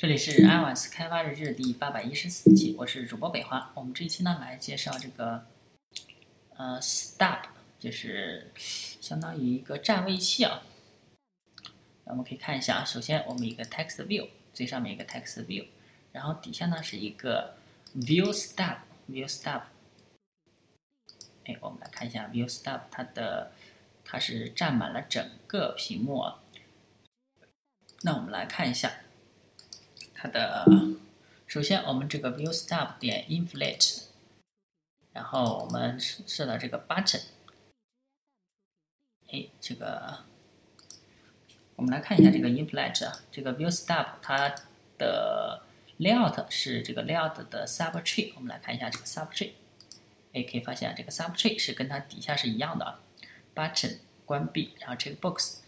这里是 iOS 开发日志第八百一十四期，我是主播北华。我们这一期呢来介绍这个呃 Stop，就是相当于一个占位器啊。我们可以看一下啊，首先我们一个 Text View，最上面一个 Text View，然后底下呢是一个 View Stop，View Stop。哎，我们来看一下 View Stop，它的它是占满了整个屏幕啊。那我们来看一下。它的首先，我们这个 view stub 点 inflate，然后我们设到这个 button，哎，这个我们来看一下这个 inflate 啊，这个 view stub 它的 layout 是这个 layout 的 subtree，我们来看一下这个 subtree，哎，可以发现这个 subtree 是跟它底下是一样的啊，button 关闭，然后 checkbox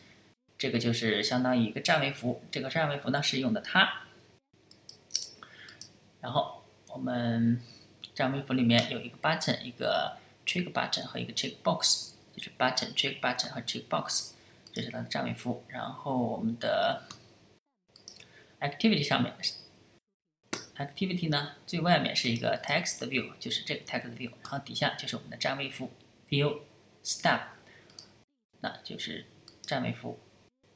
这个就是相当于一个占位符，这个占位符呢是用的它。然后我们占位符里面有一个 button，一个 check button 和一个 check box，就是 button、check button 和 check box，这是它的占位符。然后我们的 activity 上面，activity 呢最外面是一个 text view，就是这个 text view，然后底下就是我们的占位符 view stub，那就是占位符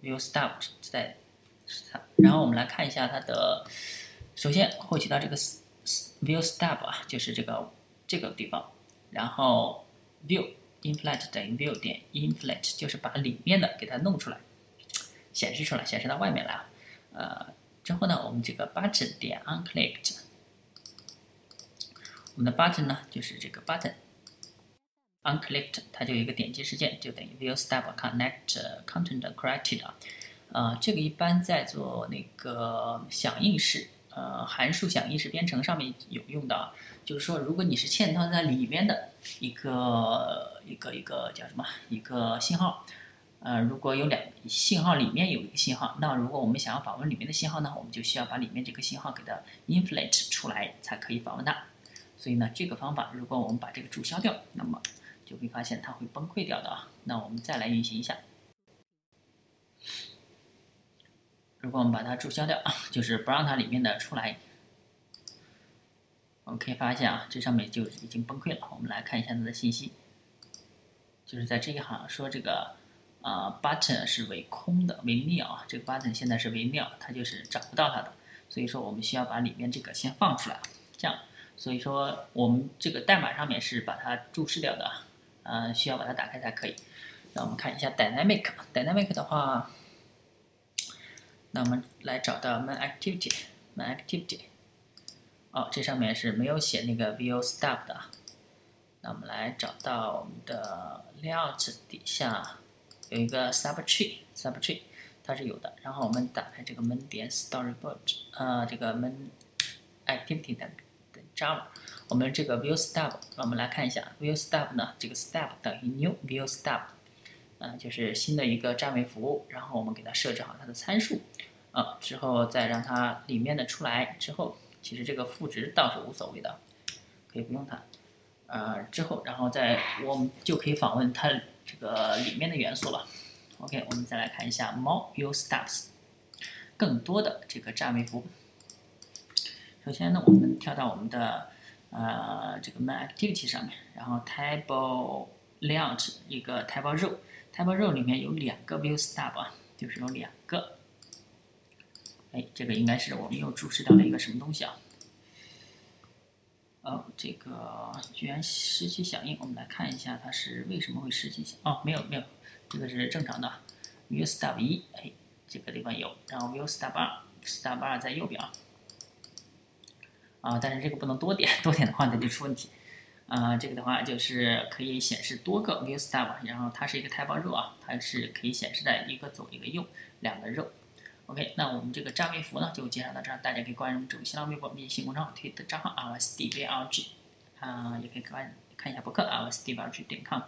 view stub 在它。然后我们来看一下它的。首先获取到这个 view stub 啊，就是这个这个地方，然后 view inflate 等于 view 点 inflate，就是把里面的给它弄出来，显示出来，显示到外面来啊。呃，之后呢，我们这个 button 点 unclick，我们的 button 呢就是这个 button unclick，它就有一个点击事件，就等于 view stub connect content created 啊。呃，这个一般在做那个响应式。呃，函数响应式编程上面有用的，就是说，如果你是嵌套在里面的一个一个一个叫什么一个信号，呃，如果有两信号里面有一个信号，那如果我们想要访问里面的信号呢，我们就需要把里面这个信号给它 inflate 出来，才可以访问它。所以呢，这个方法如果我们把这个注销掉，那么就会发现它会崩溃掉的啊。那我们再来运行一下。如果我们把它注销掉，就是不让它里面的出来，我们可以发现啊，这上面就已经崩溃了。我们来看一下它的信息，就是在这一行说这个啊 button 是为空的，为 nil 啊，这个 button 现在是为 nil，它就是找不到它的，所以说我们需要把里面这个先放出来，这样，所以说我们这个代码上面是把它注释掉的，呃，需要把它打开才可以。那我们看一下 dynamic，dynamic 的话。那我们来找到 main activity，main activity，哦，这上面是没有写那个 view stub 的。那我们来找到我们的 layout 底下有一个 subtree，subtree 它是有的。然后我们打开这个 main 点 storyboard，呃，这个 main activity 的的 Java，我们这个 view stub，我们来看一下 view stub 呢，这个 stub 等于 new view stub。嗯，就是新的一个占位符，然后我们给它设置好它的参数，啊，之后再让它里面的出来之后，其实这个赋值倒是无所谓的，可以不用它，呃，之后然后再我们就可以访问它这个里面的元素了。OK，我们再来看一下 more view stubs，更多的这个占位符。首先呢，我们跳到我们的呃这个 main activity 上面，然后 table layout 一个 table row。Table row 里面有两个 view stub 啊，就是有两个。哎，这个应该是我们又注释掉了一个什么东西啊？哦，这个居然失去响应，我们来看一下它是为什么会失去响？哦，没有没有，这个是正常的。view stub 一，哎，这个地方有，然后 view stub 二，stub 二在右边啊。啊，但是这个不能多点，多点的话它就出问题。啊，这个的话就是可以显示多个 view style，然后它是一个 table row 啊，它是可以显示在一个左一个右两个 row。OK，那我们这个占位符呢就介绍到这儿，大家可以关注主新浪微博、微信公众号、推特账号 lsdvlg，啊，也可以看看一下博客 lsdvlg 点 com。